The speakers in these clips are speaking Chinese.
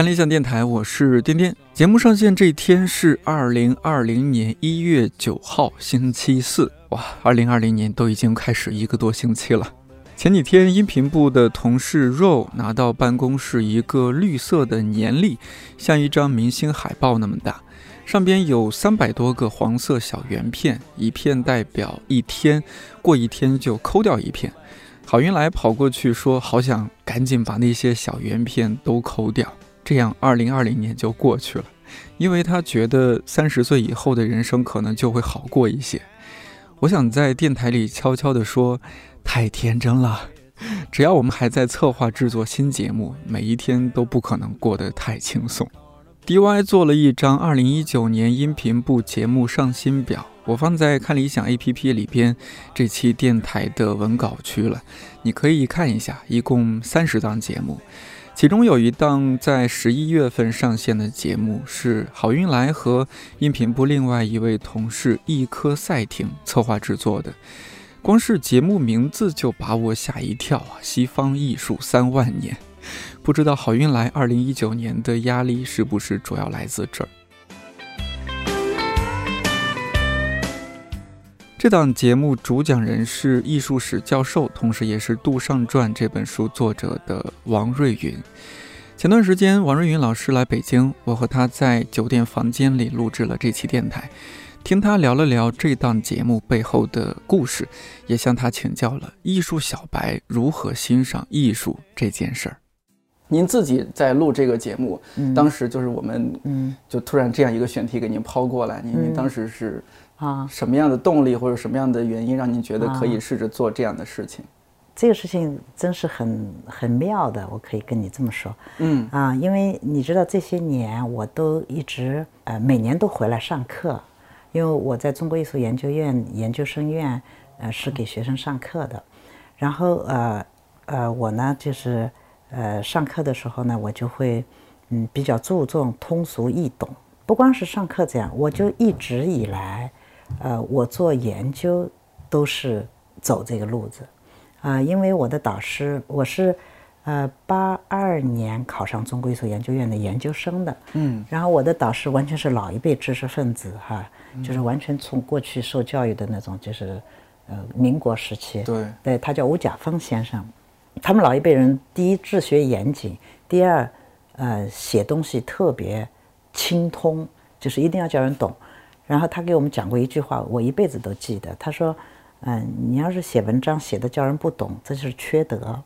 看理想电台，我是颠颠。节目上线这一天是二零二零年一月九号，星期四。哇，二零二零年都已经开始一个多星期了。前几天，音频部的同事 Ro 拿到办公室一个绿色的年历，像一张明星海报那么大，上边有三百多个黄色小圆片，一片代表一天，过一天就抠掉一片。郝云来跑过去说：“好想赶紧把那些小圆片都抠掉，这样二零二零年就过去了。因为他觉得三十岁以后的人生可能就会好过一些。”我想在电台里悄悄地说：“太天真了，只要我们还在策划制作新节目，每一天都不可能过得太轻松。” DY 做了一张二零一九年音频部节目上新表，我放在看理想 APP 里边这期电台的文稿区了，你可以看一下，一共三十档节目，其中有一档在十一月份上线的节目是好运来和音频部另外一位同事一颗赛艇策划制作的，光是节目名字就把我吓一跳啊！西方艺术三万年。不知道好运来二零一九年的压力是不是主要来自这儿？这档节目主讲人是艺术史教授，同时也是《杜尚传》这本书作者的王瑞云。前段时间，王瑞云老师来北京，我和他在酒店房间里录制了这期电台，听他聊了聊这档节目背后的故事，也向他请教了艺术小白如何欣赏艺术这件事儿。您自己在录这个节目，当时就是我们，嗯就突然这样一个选题给您抛过来，您您当时是啊，什么样的动力或者什么样的原因让你觉得可以试着做这样的事情？这个事情真是很很妙的，我可以跟你这么说。嗯。啊，因为你知道这些年我都一直呃每年都回来上课，因为我在中国艺术研究院研究生院呃是给学生上课的，然后呃呃我呢就是呃上课的时候呢我就会嗯比较注重通俗易懂，不光是上课这样，我就一直以来呃我做研究都是走这个路子。啊、因为我的导师，我是呃八二年考上中国艺术研究院的研究生的，嗯，然后我的导师完全是老一辈知识分子哈，就是完全从过去受教育的那种，就是呃民国时期，对对他叫吴甲峰先生，他们老一辈人第一治学严谨，第二呃写东西特别精通，就是一定要叫人懂。然后他给我们讲过一句话，我一辈子都记得。他说：“嗯、你要是写文章写的叫人不懂，这就是缺德。”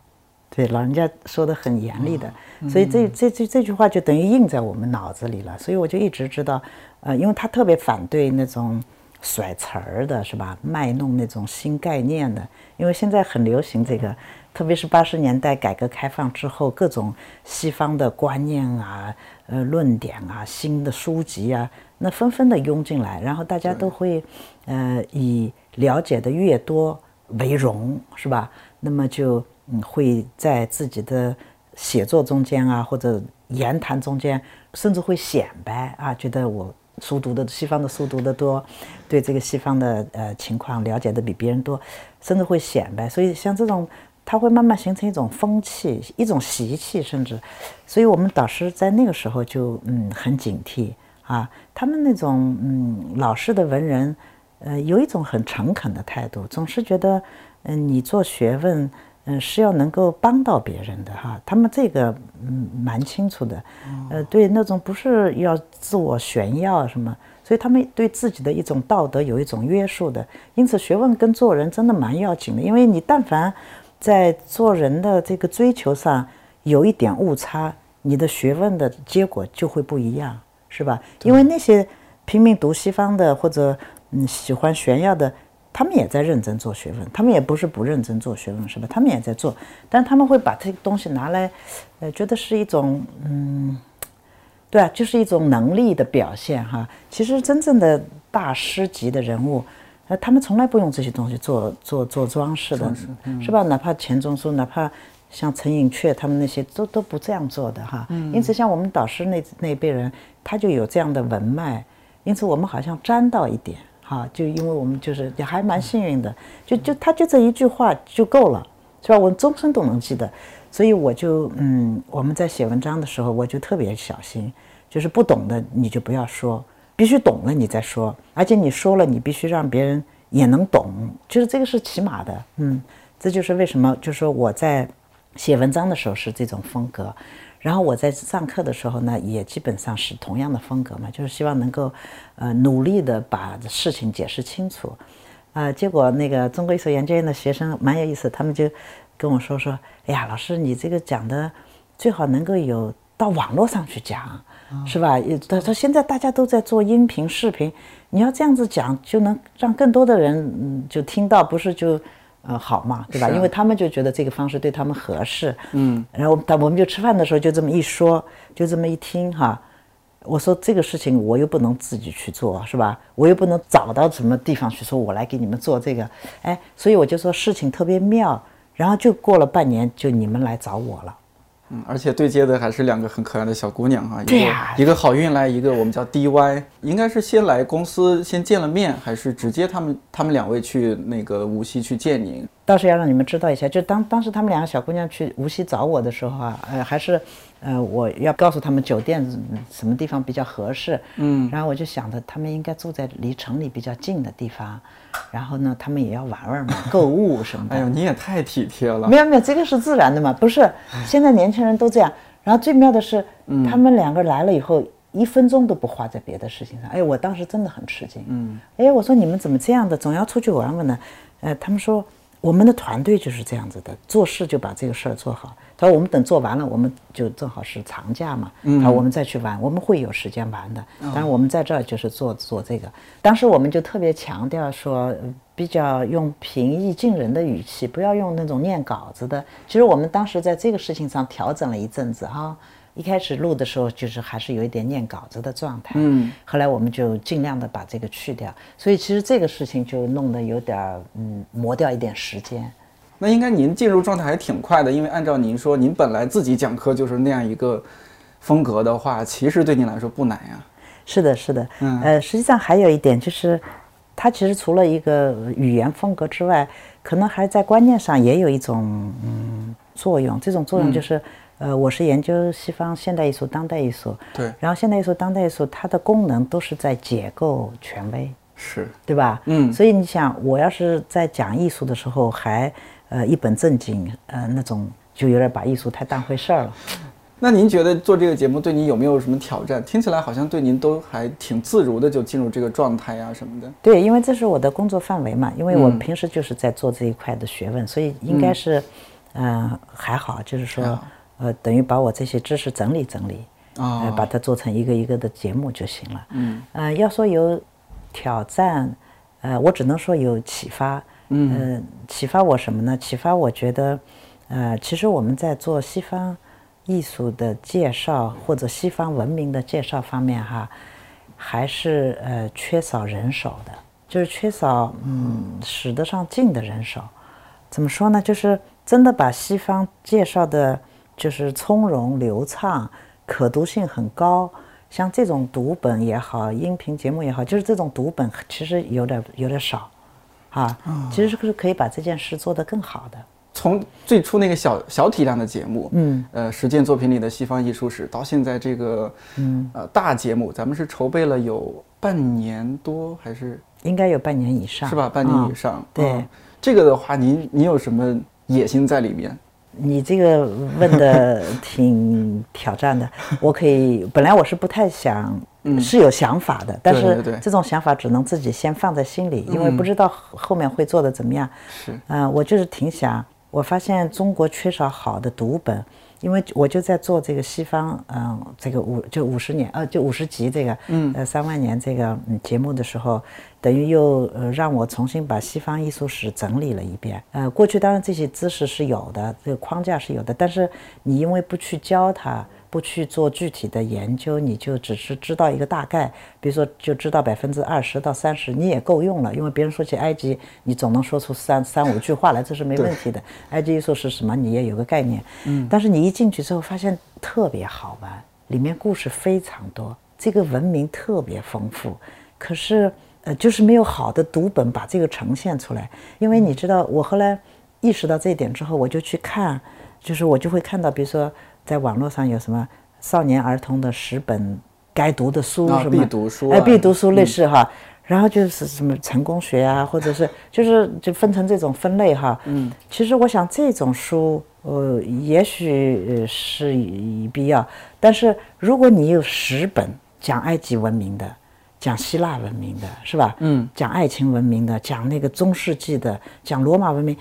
对，老人家说的很严厉的，所以这这这这句话就等于印在我们脑子里了。所以我就一直知道，呃，因为他特别反对那种甩词儿的，是吧？卖弄那种新概念的，因为现在很流行这个，特别是八十年代改革开放之后，各种西方的观念啊、呃论点啊、新的书籍啊，那纷纷的涌进来，然后大家都会，呃，以了解的越多为荣，是吧？那么就嗯会在自己的写作中间啊，或者言谈中间，甚至会显摆啊，觉得我书读的西方的书读的多，对这个西方的呃情况了解的比别人多，甚至会显摆。所以像这种，它会慢慢形成一种风气，一种习气，甚至，所以我们导师在那个时候就嗯很警惕啊，他们那种嗯老式的文人，呃有一种很诚恳的态度，总是觉得嗯你做学问。嗯，是要能够帮到别人的哈，他们这个嗯蛮清楚的，呃，对那种不是要自我炫耀什么，所以他们对自己的一种道德有一种约束的，因此学问跟做人真的蛮要紧的，因为你但凡在做人的这个追求上有一点误差，你的学问的结果就会不一样，是吧？因为那些拼命读西方的或者嗯喜欢炫耀的。他们也在认真做学问，他们也不是不认真做学问，是吧？他们也在做，但他们会把这个东西拿来，呃，觉得是一种，嗯，对啊，就是一种能力的表现哈。其实真正的大师级的人物，呃，他们从来不用这些东西做做做装饰的，是吧？哪怕钱钟书，哪怕像陈寅恪他们那些，都都不这样做的哈。因此，像我们导师那那一辈人，他就有这样的文脉，因此我们好像沾到一点。哈，就因为我们就是也还蛮幸运的，就就他就这一句话就够了，是吧？我终身都能记得。所以我就嗯，我们在写文章的时候，我就特别小心，就是不懂的你就不要说，必须懂了你再说，而且你说了，你必须让别人也能懂，就是这个是起码的。嗯，这就是为什么，就是说我在写文章的时候是这种风格，然后我在上课的时候呢，也基本上是同样的风格嘛，就是希望能够呃努力的把事情解释清楚。啊，结果那个中国艺术研究院的学生蛮有意思，他们就跟我说说，哎呀，老师你这个讲的最好能够有到网络上去讲，是吧？他说现在大家都在做音频、视频，你要这样子讲，就能让更多的人嗯就听到，不是就呃好嘛，对吧？因为他们就觉得这个方式对他们合适，嗯，然后但我们就吃饭的时候就这么一说，就这么一听哈。我说这个事情我又不能自己去做，是吧？我又不能找到什么地方去说，我来给你们做这个，哎，所以我就说事情特别妙。然后就过了半年，就你们来找我了。嗯，而且对接的还是两个很可爱的小姑娘哈，一个，一个好运来，一个我们叫 DY，应该是先来公司先见了面，还是直接他们他们两位去那个无锡去见您？倒是要让你们知道一下，就当当时他们两个小姑娘去无锡找我的时候啊，呃，还是。呃，我要告诉他们酒店什么地方比较合适，嗯，然后我就想着他们应该住在离城里比较近的地方，然后呢，他们也要玩玩嘛，购物什么的。哎呦，你也太体贴了。没有没有，这个是自然的嘛，不是？现在年轻人都这样。然后最妙的是，他们两个来了以后，一分钟都不花在别的事情上。哎，我当时真的很吃惊。嗯，哎，我说你们怎么这样的，总要出去玩玩呢？呃，他们说。我们的团队就是这样子的，做事就把这个事儿做好。他说：“我们等做完了，我们就正好是长假嘛，好，我们再去玩，我们会有时间玩的。当然，我们在这儿就是做做这个。当时我们就特别强调说，比较用平易近人的语气，不要用那种念稿子的。其实我们当时在这个事情上调整了一阵子哈。”一开始录的时候，就是还是有一点念稿子的状态。嗯，后来我们就尽量的把这个去掉，所以其实这个事情就弄得有点儿，嗯，磨掉一点时间。那应该您进入状态还挺快的，因为按照您说，您本来自己讲课就是那样一个风格的话，其实对您来说不难呀。是的，是的。嗯，呃，实际上还有一点就是，它其实除了一个语言风格之外，可能还在观念上也有一种嗯作用。这种作用就是。呃，我是研究西方现代艺术、当代艺术，对，然后现代艺术、当代艺术，它的功能都是在解构权威，是对吧？嗯，所以你想，我要是在讲艺术的时候还呃一本正经，呃那种就有点把艺术太当回事儿了。那您觉得做这个节目对您有没有什么挑战？听起来好像对您都还挺自如的，就进入这个状态呀什么的。对，因为这是我的工作范围嘛，因为我平时就是在做这一块的学问，所以应该是，嗯，还好，就是说。呃，等于把我这些知识整理整理，呃，把它做成一个一个的节目就行了。嗯，呃，要说有挑战，呃，我只能说有启发。嗯，启发我什么呢？启发我觉得，呃，其实我们在做西方艺术的介绍或者西方文明的介绍方面，哈，还是呃缺少人手的，就是缺少嗯使得上劲的人手。怎么说呢？就是真的把西方介绍的。就是从容流畅，可读性很高。像这种读本也好，音频节目也好，就是这种读本其实有点有点少，啊，其实是可以把这件事做得更好的。从最初那个小小体量的节目，嗯，呃，实践作品里的西方艺术史，到现在这个，嗯，呃，大节目，咱们是筹备了有半年多，还是应该有半年以上，是吧？半年以上。对，这个的话，您您有什么野心在里面？你这个问的 挺挑战的，我可以本来我是不太想，是有想法的，但是这种想法只能自己先放在心里，因为不知道后面会做的怎么样。是，嗯，我就是挺想，我发现中国缺少好的读本。因为我就在做这个西方，嗯，这个五就五十年，呃，就五十集这个，嗯，呃，三万年这个嗯节目的时候，等于又呃让我重新把西方艺术史整理了一遍。呃，过去当然这些知识是有的，这个框架是有的，但是你因为不去教它。不去做具体的研究，你就只是知道一个大概，比如说就知道百分之二十到三十，你也够用了。因为别人说起埃及，你总能说出三三五句话来，这是没问题的。埃及艺术是什么，你也有个概念。嗯。但是你一进去之后，发现特别好玩，里面故事非常多，这个文明特别丰富。可是，呃，就是没有好的读本把这个呈现出来。因为你知道，我后来。意识到这一点之后，我就去看，就是我就会看到，比如说在网络上有什么少年儿童的十本该读的书啊什么必读书哎，啊必读书类似哈。然后就是什么成功学啊，或者是就是就分成这种分类哈。嗯，其实我想这种书，呃，也许呃是以必要，但是如果你有十本讲埃及文明的，讲希腊文明的，是吧？嗯，讲爱情文明的，讲那个中世纪的，讲罗马文明，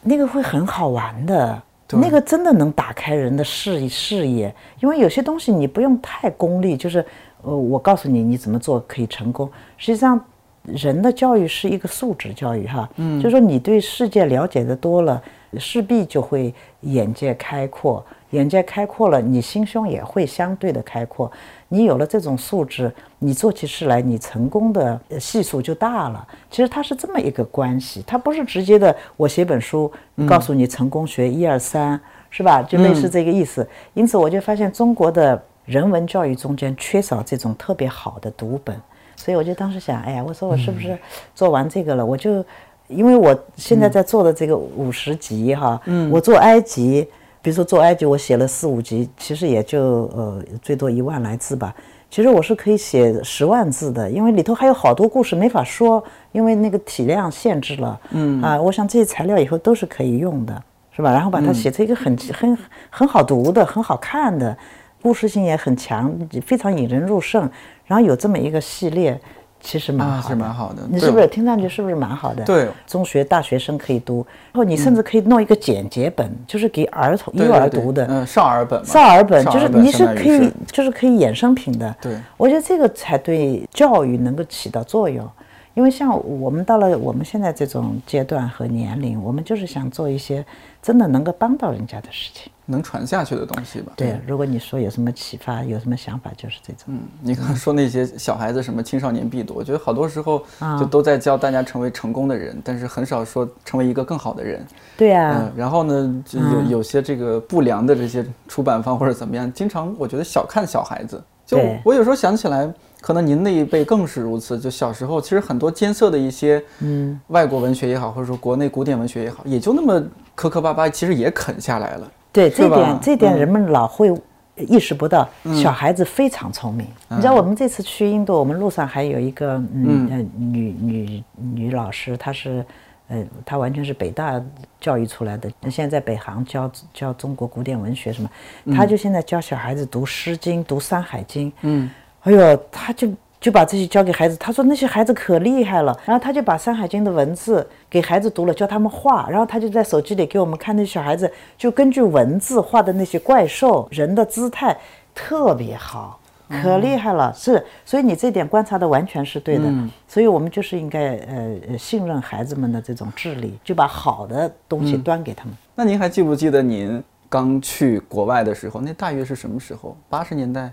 那个会很好玩的。那个真的能打开人的视视野，因为有些东西你不用太功利，就是呃，我告诉你你怎么做可以成功。实际上，人的教育是一个素质教育哈，嗯，就是说你对世界了解的多了，势必就会眼界开阔，眼界开阔了，你心胸也会相对的开阔。你有了这种素质，你做起事来，你成功的呃系数就大了。其实它是这么一个关系，它不是直接的，我写本书告诉你成功学一二三，是吧？就类似这个意思。因此，我就发现中国的人文教育中间缺少这种特别好的读本，所以我就当时想，哎呀，我说我是不是做完这个了，我就因为我现在在做的这个五十集哈，我做埃及。比如说做埃及，我写了四五集，其实也就呃最多一万来字吧。其实我是可以写十万字的，因为里头还有好多故事没法说，因为那个体量限制了。嗯啊，我想这些材料以后都是可以用的，是吧？然后把它写成一个很很很好读的、很好看的，故事性也很强，非常引人入胜。然后有这么一个系列。其实蛮好的，是蛮好的。你是不是听上去是不是蛮好的？对，中学、大学生可以读，然后你甚至可以弄一个简洁本，就是给儿童、幼儿读的，嗯，少儿本，少儿本，就是。你是可以，就是可以衍生品的。对，我觉得这个才对教育能够起到作用。因为像我们到了我们现在这种阶段和年龄，我们就是想做一些真的能够帮到人家的事情，能传下去的东西吧。对，如果你说有什么启发，有什么想法，就是这种。嗯，你刚刚说那些小孩子什么青少年必读，我觉得好多时候就都在教大家成为成功的人，但是很少说成为一个更好的人。对呀。嗯，然后呢，就有有些这个不良的这些出版方或者怎么样，经常我觉得小看小孩子。就我有时候想起来。可能您那一辈更是如此。就小时候，其实很多艰涩的一些，嗯，外国文学也好，或者说国内古典文学也好，也就那么磕磕巴巴，其实也啃下来了。对，这点这点人们老会意识不到。小孩子非常聪明。你知道，我们这次去印度，我们路上还有一个嗯呃女女女老师，她是呃她完全是北大教育出来的，现在在北航教教中国古典文学什么，她就现在教小孩子读《诗经》、读《山海经》。嗯。哎呦，他就就把这些教给孩子，他说那些孩子可厉害了，然后他就把《山海经》的文字给孩子读了，教他们画，然后他就在手机里给我们看，那小孩子就根据文字画的那些怪兽人的姿态特别好，可厉害了。是，所以你这点观察的完全是对的，所以我们就是应该呃信任孩子们的这种智力，就把好的东西端给他们。那您还记不记得您刚去国外的时候，那大约是什么时候？八十年代。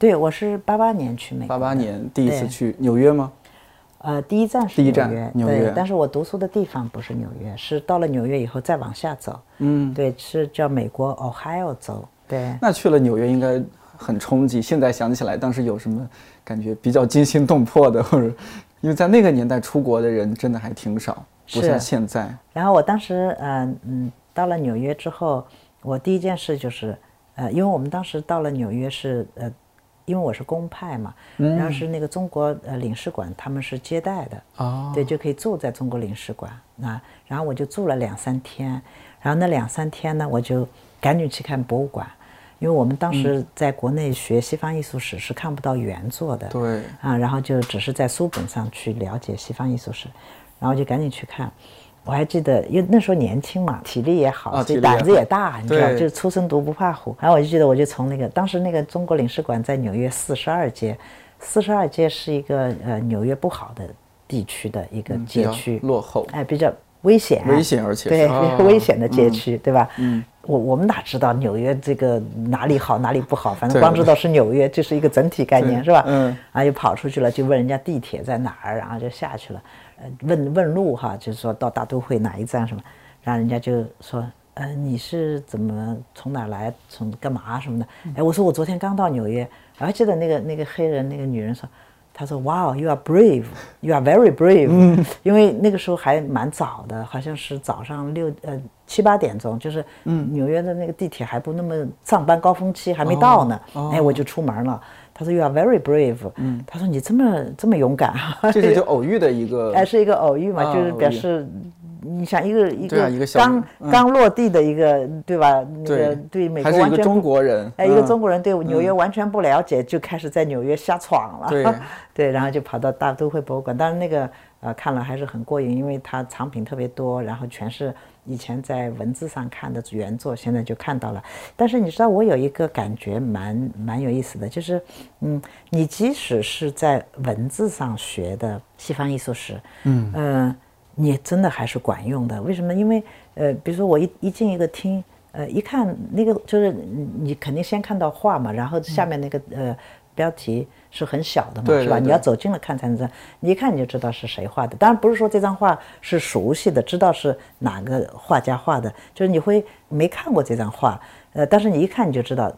对，我是八八年去美国。八八年第一次去纽约吗？呃，第一站是第一站纽约。但是我读书的地方不是纽约，是到了纽约以后再往下走。嗯，对，是叫美国 Ohio 州。对。那去了纽约应该很冲击。现在想起来，当时有什么感觉比较惊心动魄的，或者因为在那个年代出国的人真的还挺少，不像现在。然后我当时，嗯嗯，到了纽约之后，我第一件事就是，呃，因为我们当时到了纽约是，呃。因为我是公派嘛，然后是那个中国呃领事馆，他们是接待的，哦，对，就可以住在中国领事馆啊。然后我就住了两三天，然后那两三天呢，我就赶紧去看博物馆，因为我们当时在国内学西方艺术史是看不到原作的，对，啊，然后就只是在书本上去了解西方艺术史，然后就赶紧去看。我还记得，因为那时候年轻嘛，体力也好，所以胆子也大，你知道，就是初生犊不怕虎。然后我就记得，我就从那个当时那个中国领事馆在纽约四十二街，四十二街是一个呃纽约不好的地区的一个街区，落后，哎，比较危险，危险而且对 危险的街区，对吧？嗯，我我们哪知道纽约这个哪里好哪里不好，反正光知道是纽约，这是一个整体概念，是吧？嗯，啊，就跑出去了，就问人家地铁在哪儿，然后就下去了。呃问问路哈，就是说到大都会哪一站什么，然后人家就说，呃，你是怎么从哪来，从干嘛什么的？哎，我说我昨天刚到纽约，我还记得那个那个黑人那个女人说，他说：“Wow, you are brave, you are very brave。”嗯因为那个时候还蛮早的，好像是早上六呃七八点钟，就是纽约的那个地铁还不那么上班高峰期还没到呢，哎，我就出门了。他说：“You are very brave。”嗯，他说：“你这么这么勇敢。”这是 就偶遇的一个，哎，是一个偶遇嘛，就是表示。你想一个一个刚刚落地的一个，对吧？那个对美国完全中国人，哎，一个中国人对纽约完全不了解，就开始在纽约瞎闯了。对，对，然后就跑到大都会博物馆。当然那个呃看了还是很过瘾，因为它藏品特别多，然后全是以前在文字上看的原作，现在就看到了。但是你知道我有一个感觉蛮蛮有意思的，就是嗯，你即使是在文字上学的西方艺术史，嗯嗯。你真的还是管用的，为什么？因为呃，比如说我一一进一个厅，呃，一看那个就是你肯定先看到画嘛，然后下面那个呃标题是很小的嘛，是吧？你要走近了看才能知道，你一看你就知道是谁画的。当然不是说这张画是熟悉的，知道是哪个画家画的，就是你会没看过这张画，呃，但是你一看你就知道。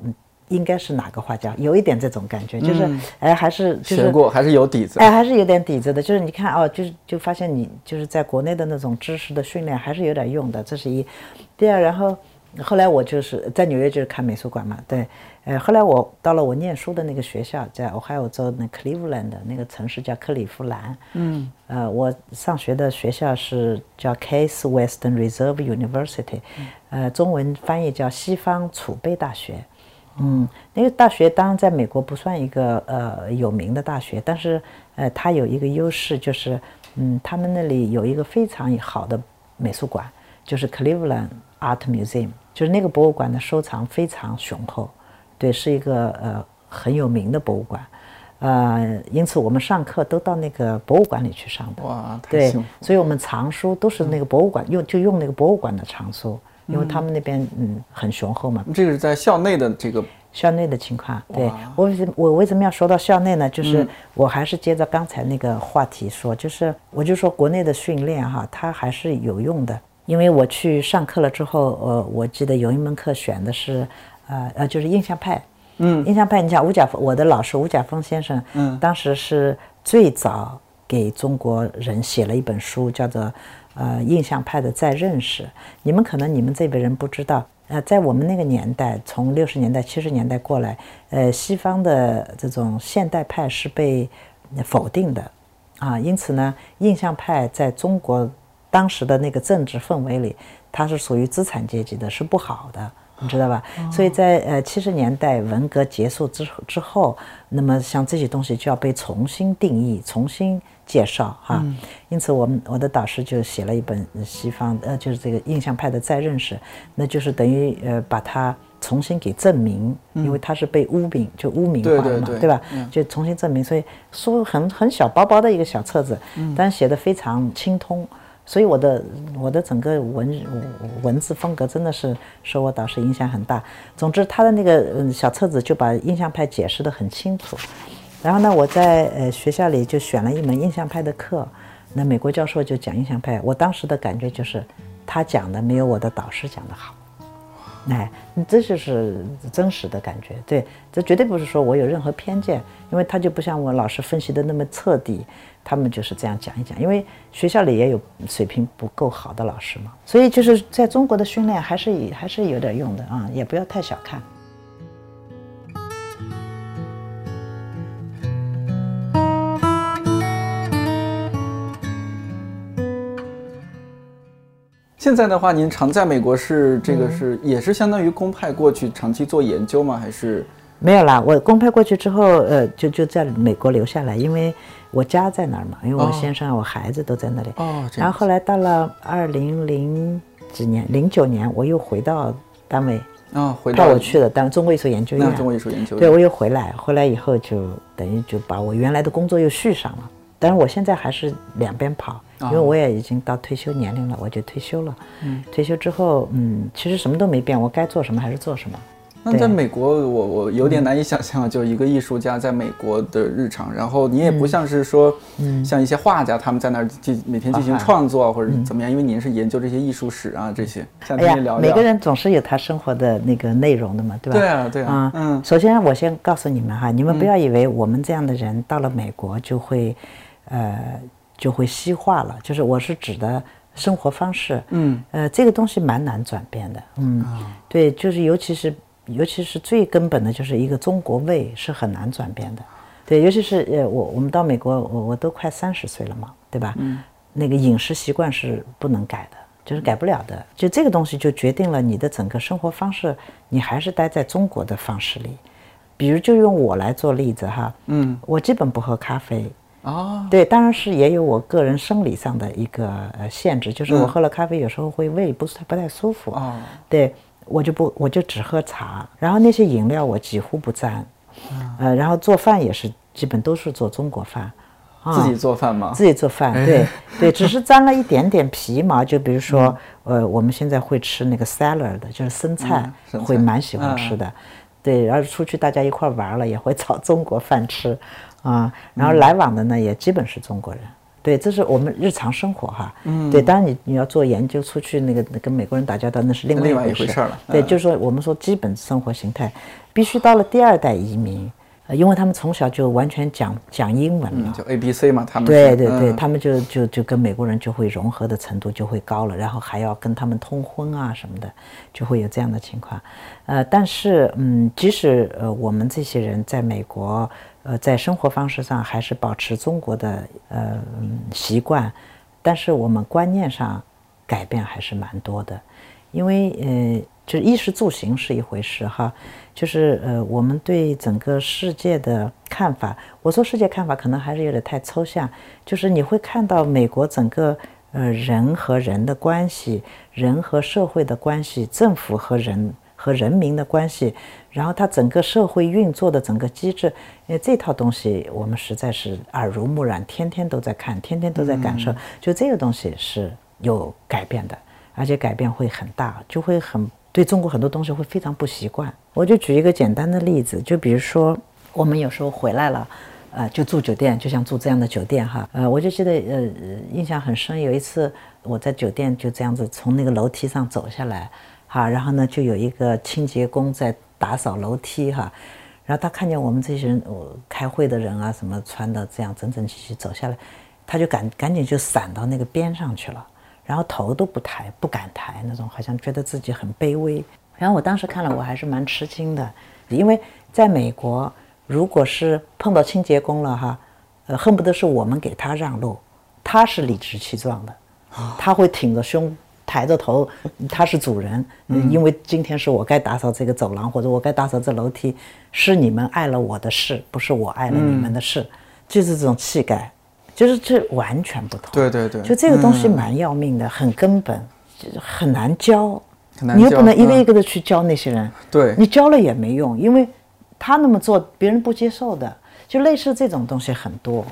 应该是哪个画家？有一点这种感觉，就是哎，还是学过，还是有底子，哎，还是有点底子的。就是你看哦，就是就发现你就是在国内的那种知识的训练还是有点用的，这是一。第二，然后后来我就是在纽约就是看美术馆嘛，对，呃，后来我到了我念书的那个学校，在俄亥俄州那 Cleveland 那个城市叫克利夫兰，嗯，呃，我上学的学校是叫 Case Western Reserve University，呃，中文翻译叫西方储备大学。嗯，那个大学当然在美国不算一个呃有名的大学，但是呃它有一个优势就是，嗯，他们那里有一个非常好的美术馆，就是 Cleveland Art Museum，就是那个博物馆的收藏非常雄厚，对，是一个呃很有名的博物馆，呃，因此我们上课都到那个博物馆里去上的。哇，对，所以我们藏书都是那个博物馆用就用那个博物馆的藏书。因为他们那边嗯很雄厚嘛，这个是在校内的这个校内的情况。对我为什么我为什么要说到校内呢？就是我还是接着刚才那个话题说，就是我就说国内的训练哈，它还是有用的。因为我去上课了之后，呃，我记得有一门课选的是呃呃就是印象派，嗯，印象派，你像吴甲峰，我的老师吴甲峰先生，嗯，当时是最早给中国人写了一本书，叫做。呃，印象派的再认识，你们可能你们这辈人不知道，呃，在我们那个年代，从六十年代、七十年代过来，呃，西方的这种现代派是被否定的，啊，因此呢，印象派在中国当时的那个政治氛围里，它是属于资产阶级的，是不好的，你知道吧？所以在呃七十年代文革结束之之后，那么像这些东西就要被重新定义，重新。介绍哈，因此我们我的导师就写了一本西方呃，就是这个印象派的再认识，那就是等于呃把它重新给证明，因为它是被污名就污名化了嘛，对吧？就重新证明，所以书很很小薄薄的一个小册子，但写的非常清通，所以我的我的整个文文字风格真的是受我导师影响很大。总之，他的那个小册子就把印象派解释的很清楚。然后呢，我在呃学校里就选了一门印象派的课，那美国教授就讲印象派，我当时的感觉就是，他讲的没有我的导师讲的好，哎，这就是真实的感觉。对，这绝对不是说我有任何偏见，因为他就不像我老师分析的那么彻底，他们就是这样讲一讲。因为学校里也有水平不够好的老师嘛，所以就是在中国的训练还是还是有点用的啊，也不要太小看。现在的话，您常在美国是这个是也是相当于公派过去长期做研究吗？还是没有啦？我公派过去之后，呃，就就在美国留下来，因为我家在那儿嘛，因为我先生、我孩子都在那里。哦。然后后来到了二零零几年，零九年，我又回到单位。啊，回到我去的当中国艺术研究院。中国艺术研究院。对，我又回来，回来以后就等于就把我原来的工作又续上了。但是我现在还是两边跑，因为我也已经到退休年龄了，我就退休了。嗯，退休之后，嗯，其实什么都没变，我该做什么还是做什么。那在美国，我我有点难以想象，就一个艺术家在美国的日常。然后你也不像是说，像一些画家，他们在那儿进每天进行创作啊或者怎么样，因为您是研究这些艺术史啊这些。想哎。每个人总是有他生活的那个内容的嘛，对吧？对啊对啊啊，嗯。首先我先告诉你们哈，你们不要以为我们这样的人到了美国就会，呃，就会西化了，就是我是指的生活方式，嗯，呃，这个东西蛮难转变的，嗯，对，就是尤其是尤其是最根本的就是一个中国胃是很难转变的，对，尤其是呃我我们到美国，我我都快三十岁了嘛，对吧？嗯，那个饮食习惯是不能改的。就是改不了的，就这个东西就决定了你的整个生活方式，你还是待在中国的方式里。比如就用我来做例子哈，嗯，我基本不喝咖啡，哦，对，当然是也有我个人生理上的一个呃限制，就是我喝了咖啡有时候会胃不是不太舒服，哦。对我就不我就只喝茶，然后那些饮料我几乎不沾，呃，然后做饭也是基本都是做中国饭，啊自己做饭吗？自己做饭，对对，只是沾了一点点皮毛。就比如说，呃，我们现在会吃那个 salad，就是生菜嗯，生菜会蛮喜欢吃的。对，然后出去大家一块玩了，也会 炒中国饭吃，啊，然后来往的呢也基本是中国人。对，这是我们日常生活哈。嗯，对，当然你你要做研究，出去那个跟美国人打交道，那是另外一回回事儿了。对，嗯。就是说我们说基本生活形态，必须到了第二代移民，呃，因为他们从小就完全讲讲英文了。嗯，就 A B C 嘛，他们对对对，嗯他们就就就跟美国人就会融合的程度就会高了，然后还要跟他们通婚啊什么的，就会有这样的情况。呃，但是嗯，即使呃我们这些人在美国，呃，在生活方式上还是保持中国的呃嗯习惯，但是我们观念上改变还是蛮多的。因为呃，就是衣食住行是一回事哈，就是呃，我们对整个世界的看法，我说世界看法可能还是有点太抽象，就是你会看到美国整个呃人和人的关系，人和社会的关系，政府和人和人民的关系，然后它整个社会运作的整个机制，因为这套东西我们实在是耳濡目染，天天都在看，天天都在感受，就这个东西是有改变的。而且改变会很大，就会很对中国很多东西会非常不习惯。我就举一个简单的例子，就比如说我们有时候回来了，呃，就住酒店，就像住这样的酒店哈，呃，我就记得呃印象很深，有一次我在酒店就这样子从那个楼梯上走下来，哈，然后呢就有一个清洁工在打扫楼梯哈。然后他看见我们这些人，呃，开会的人啊，什么穿的这样整整齐齐走下来，他就赶赶紧就闪到那个边上去了。然后头都不抬，不敢抬那种，好像觉得自己很卑微。然后我当时看了，我还是蛮吃惊的，因为在美国，如果是碰到清洁工了哈，呃，恨不得是我们给他让路，他是理直气壮的，他会挺着胸。抬着头，他是主人，嗯，因为今天是我该打扫这个走廊，或者我该打扫这楼梯，是你们碍了我的事，不是我碍了你们的事，就是这种气概。就是这完全不同。对对对就这个东西嗯蛮要命的，很根本，就是很难教。很难你又不能一个嗯一个的去教那些人，对你教了也没用，因为他那么做别人不接受的。就类似这种东西很多。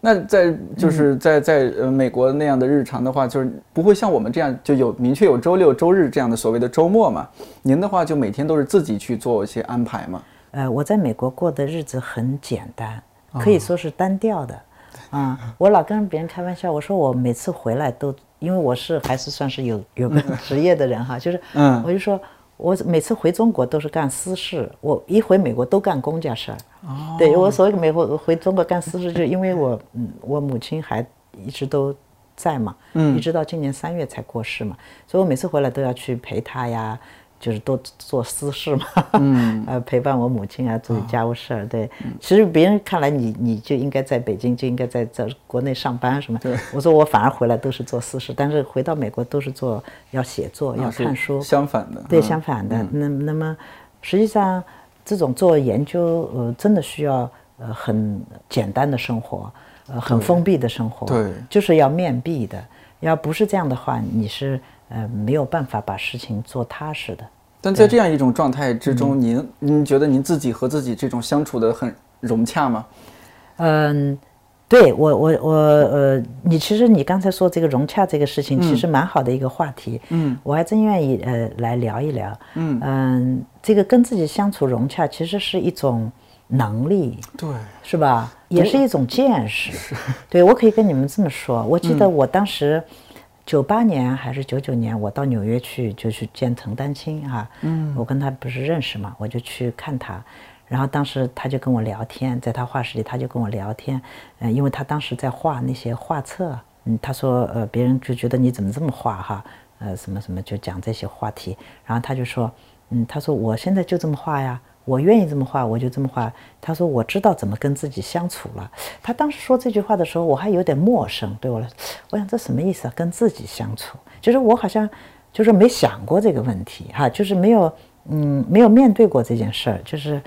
那在就是嗯在在呃美国那样的日常的话，就是不会像我们这样就有明确有周六周日这样的所谓的周末嘛？您的话就每天都是自己去做一些安排嘛？呃，我在美国过的日子很简单，哦可以说是单调的。啊、我老跟别人开玩笑，我说我每次回来都，因为我是还是算是有有个职业的人哈，就是，嗯我就说我每次回中国都是干私事，我一回美国都干公家事儿。哦对我所谓美国回中国干私事，就是因为我嗯，我母亲还一直都在嘛，嗯一直到今年三月才过世嘛，所以我每次回来都要去陪她呀。就是多做私事嘛，嗯，呃，陪伴我母亲啊，做家务事儿。对，其实别人看来你你就应该在北京，就应该在在国内上班什么。对我说我反而回来都是做私事，但是回到美国都是做要写作、要看书。相反的，对，嗯相反的。那那么实际上，这种做研究，呃，真的需要呃很简单的生活，呃，很封闭的生活。对就是要面壁的。要不是这样的话，你是呃没有办法把事情做踏实的。但在这样一种状态之嗯中，您您觉得您自己和自己这种相处的很融洽吗？嗯，对我，我我呃，你其实你刚才说这个融洽这个事情，其实蛮好的一个话题。嗯，我还真愿意呃来聊一聊。嗯这个跟自己相处融洽，其实是一种能力，对，是吧？也是一种见识。对，我可以跟你们这么说。我记得我当时九八年还是九九年，我到纽约去就去见陈丹青哈。嗯，我跟他不是认识嘛，我就去看他。然后当时他就跟我聊天，在他画室里他就跟我聊天，嗯、因为他当时在画那些画册，嗯，他说呃别人就觉得你怎么这么画哈，呃什么什么就讲这些话题，然后他就说，嗯，他说我现在就这么画呀，我愿意这么画我就这么画，他说我知道怎么跟自己相处了。他当时说这句话的时候我还有点陌生，对我来，我想这什么意思啊？跟自己相处，就是我好像就是没想过这个问题哈，就是没有嗯没有面对过这件事儿，就是。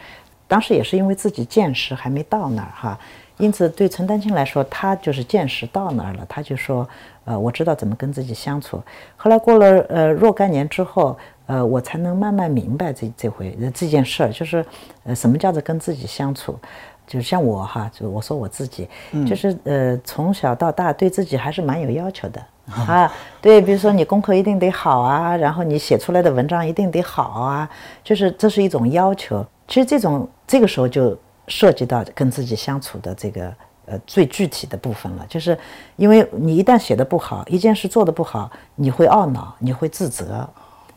当时也是因为自己见识还没到那儿哈，因此对陈丹青来说，他就是见识到那儿了，他就说，呃，我知道怎么跟自己相处。后来过了呃若干年之后，呃，我才能慢慢明白这这回这件事儿，就是呃什么叫做跟自己相处。就像我哈，就我说我自己，就是呃从小到大对自己还是蛮有要求的啊。对，比如说你功课一定得好啊，然后你写出来的文章一定得好啊，就是这是一种要求。其实这种这个时候就涉及到跟自己相处的这个呃最具体的部分了，就是因为你一旦写的不好，一件事做的不好，你会懊恼，你会自责，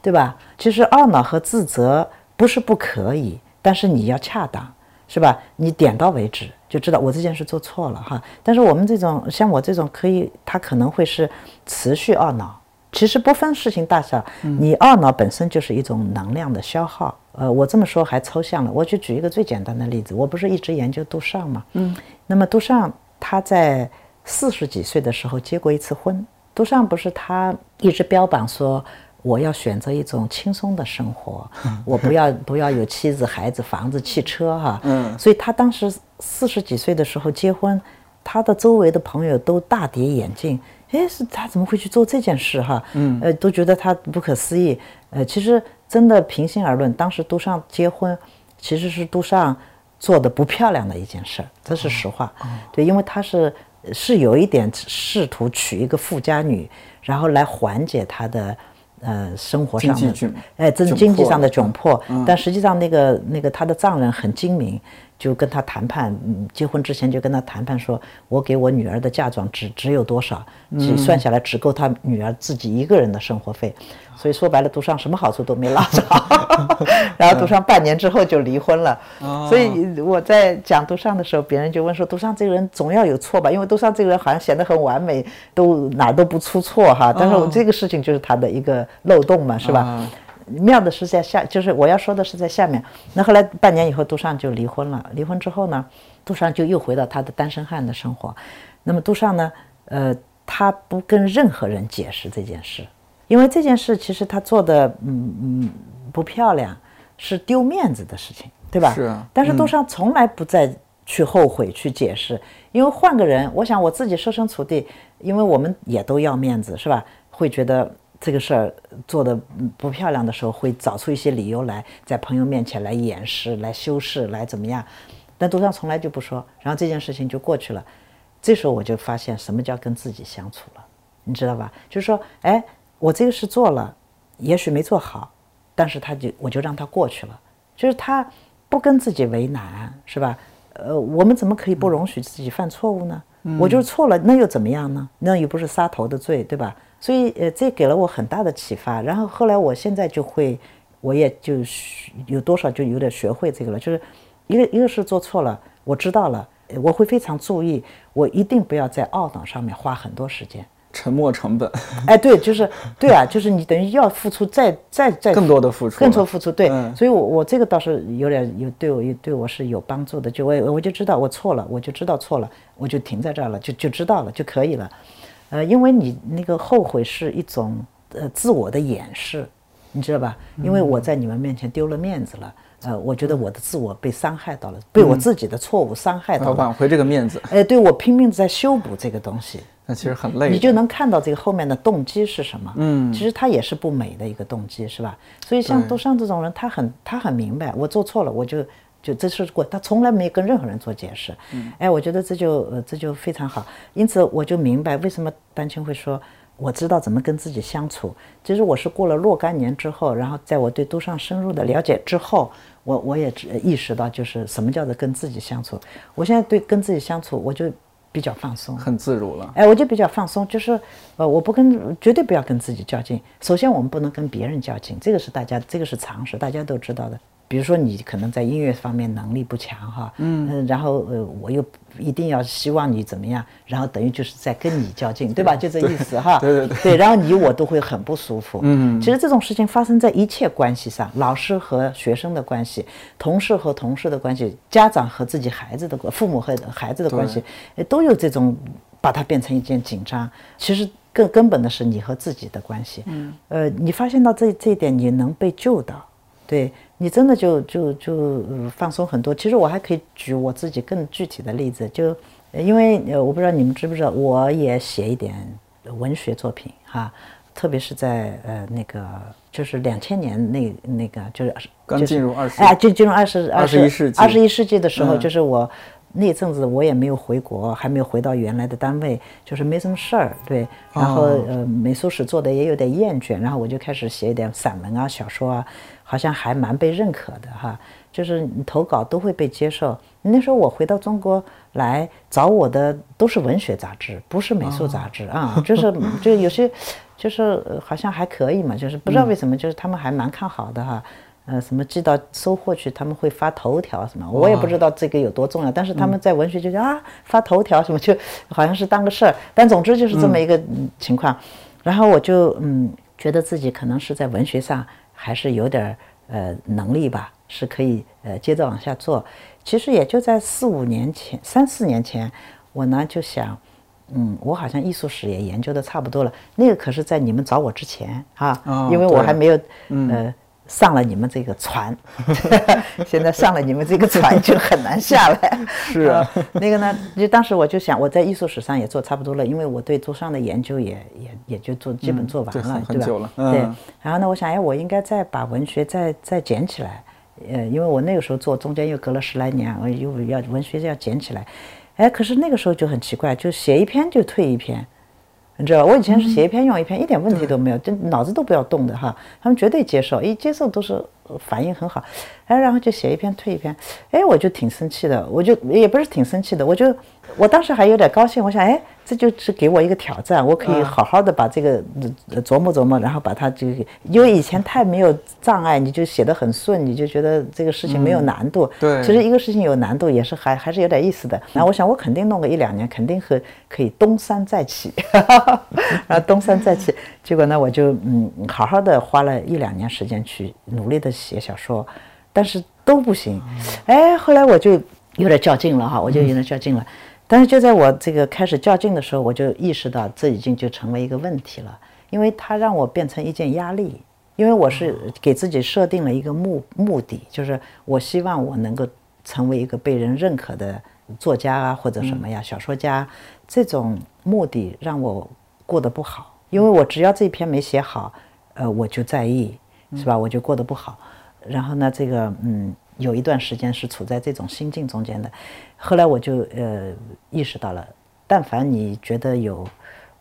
对吧？其实懊恼和自责不是不可以，但是你要恰当，是吧？你点到为止，就知道我这件事做错了哈。但是我们这种像我这种可以，他可能会是持续懊恼。其实不分事情大小，你懊恼本身就是一种能量的消耗。呃，我这么说还抽象了，我就举一个最简单的例子。我不是一直研究杜尚嘛，嗯，那么杜尚他在四十几岁的时候结过一次婚。杜尚不是他一直标榜说我要选择一种轻松的生活，我不要不要有妻子、孩子、房子、汽车哈，嗯，所以他当时四十几岁的时候结婚，他的周围的朋友都大跌眼镜。哎，是他怎么会去做这件事哈？嗯，呃，都觉得他不可思议。呃，其实真的平心而论，当时杜尚结婚，其实是杜尚做的不漂亮的一件事儿，这是实话。对，因为他是是有一点试图娶一个富家女，然后来缓解他的呃生活上的哎，这是经济上的窘迫。但实际上，那个那个他的丈人很精明。就跟他谈判，结婚之前就跟他谈判，说我给我女儿的嫁妆只只有多少，算下来只够他女儿自己一个人的生活费，所以说白了，独上什么好处都没捞着，然后独上半年之后就离婚了。所以我在讲独上的时候，别人就问说，独上这个人总要有错吧？因为独上这个人好像显得很完美，都哪都不出错哈。但是我这个事情就是他的一个漏洞嘛，是吧？妙的是在下，就是我要说的是在下面。那后来半年以后，杜尚就离婚了。离婚之后呢，杜尚就又回到他的单身汉的生活。那么杜尚呢，呃，他不跟任何人解释这件事，因为这件事其实他做的，嗯嗯，不漂亮，是丢面子的事情，对吧？是啊。但是杜尚从来不再去后悔去解释，因为换个人，我想我自己设身处地，因为我们也都要面子，是吧？会觉得。这个事儿做的不漂亮的时候，会找出一些理由来，在朋友面前来掩饰、来修饰、来怎么样？但杜尚从来就不说，然后这件事情就过去了。这时候我就发现什么叫跟自己相处了，你知道吧？就是说，哎，我这个事做了，也许没做好，但是他就我就让他过去了，就是他不跟自己为难，是吧？呃，我们怎么可以不容许自己犯错误呢？我就是错了，那又怎么样呢？那又不是杀头的罪，对吧？所以，呃，这给了我很大的启发。然后后来，我现在就会，我也就有多少就有点学会这个了。就是一个一个是做错了，我知道了，我会非常注意，我一定不要在懊恼上面花很多时间。沉没成本。哎，对，就是对啊，就是你等于要付出再再再更多的付出，更多付出。对，所以，我我这个倒是有点有对我有对我是有帮助的。就我我就知道我错了，我就知道错了，我就停在这儿了，就就知道了就可以了。呃，因为你那个后悔是一种呃自我的掩饰，你知道吧？因为我在你们面前丢了面子了，呃，我觉得我的自我被伤害到了，被我自己的错误伤害到了，挽回这个面子。哎，对我拼命在修补这个东西，那其实很累。你就能看到这个后面的动机是什么？嗯，其实他也是不美的一个动机，是吧？所以像杜尚这种人，他很他很明白，我做错了，我就就这是过，他从来没跟任何人做解释。嗯哎，我觉得这就呃这就非常好。因此我就明白为什么丹青会说，我知道怎么跟自己相处。其实我是过了若干年之后，然后在我对都尚深入的了解之后，我我也只意识到就是什么叫做跟自己相处。我现在对跟自己相处，我就比较放松。很自如了。哎，我就比较放松，就是，呃，我不跟，绝对不要跟自己较劲。首先，我们不能跟别人较劲，这个是大家，这个是常识，大家都知道的。比如说，你可能在音乐方面能力不强，哈，嗯，然后呃，我又一定要希望你怎么样，然后等于就是在跟你较劲，对吧？就这意思，哈，对对对，对，然后你我都会很不舒服，嗯，其实这种事情发生在一切关系上，老师和学生的关系，同事和同事的关系，家长和自己孩子的关，父母和孩子的关系，都有这种把它变成一件紧张。其实更根本的是你和自己的关系，嗯，呃，你发现到这这一点，你能被救到，对。你真的就就就放松很多。其实我还可以举我自己更具体的例子，就因为呃，我不知道你们知不知道，我也写一点文学作品哈，特别是在呃那个就是两千年那那个就是刚进入二十哎，就进入二十二十一世纪二十一世纪的时候，就是我那阵子我也没有回国，还没有回到原来的单位，就是没什么事儿，对，然后呃美术史做的也有点厌倦，然后我就开始写一点散文啊小说啊。好像还蛮被认可的哈，就是你投稿都会被接受。那时候我回到中国来找我的都是文学杂志，不是美术杂志啊，就是就有些就是好像还可以嘛，就是不知道为什么，就是他们还蛮看好的哈。呃，什么寄到收货去，他们会发头条什么，我也不知道这个有多重要，但是他们在文学就啊发头条什么，就好像是当个事儿。但总之就是这么一个情况。然后我就嗯觉得自己可能是在文学上。还是有点呃能力吧，是可以呃接着往下做。其实也就在四五年前、三四年前，我呢就想，嗯，我好像艺术史也研究的差不多了。那个可是在你们找我之前啊，因为我还没有呃。上了你们这个船，现在上了你们这个船就很难下来。是啊，那个呢，就当时我就想，我在艺术史上也做差不多了，因为我对杜尚的研究也也也就做基本做完了，对吧？对。然后呢，我想，哎，我应该再把文学再再捡起来，呃，因为我那个时候做，中间又隔了十来年，我又要文学要捡起来。哎，可是那个时候就很奇怪，就写一篇就退一篇。你知道，我以前是写一篇用一篇，一点问题都没有，就脑子都不要动的哈，他们绝对接受，一接受都是反应很好，哎，然后就写一篇退一篇，哎，我就挺生气的，我就也不是挺生气的，我就我当时还有点高兴，我想，哎。这就是给我一个挑战，我可以好好的把这个琢磨琢磨，然后把它就因为以前太没有障碍，你就写得很顺，你就觉得这个事情没有难度。对，其实一个事情有难度也是还还是有点意思的。然后我想我肯定弄个一两年，肯定和可以东山再起，然 后东山再起。结果呢，我就嗯好好的花了一两年时间去努力的写小说，但是都不行。哎，后来我就有点较劲了哈，我就有点较劲了。但是就在我这个开始较劲的时候，我就意识到这已经就成为一个问题了，因为它让我变成一件压力。因为我是给自己设定了一个目目的，就是我希望我能够成为一个被人认可的作家啊，或者什么呀，小说家。这种目的让我过得不好，因为我只要这篇没写好，呃，我就在意，是吧？我就过得不好。然后呢，这个嗯。有一段时间是处在这种心境中间的，后来我就呃意识到了，但凡你觉得有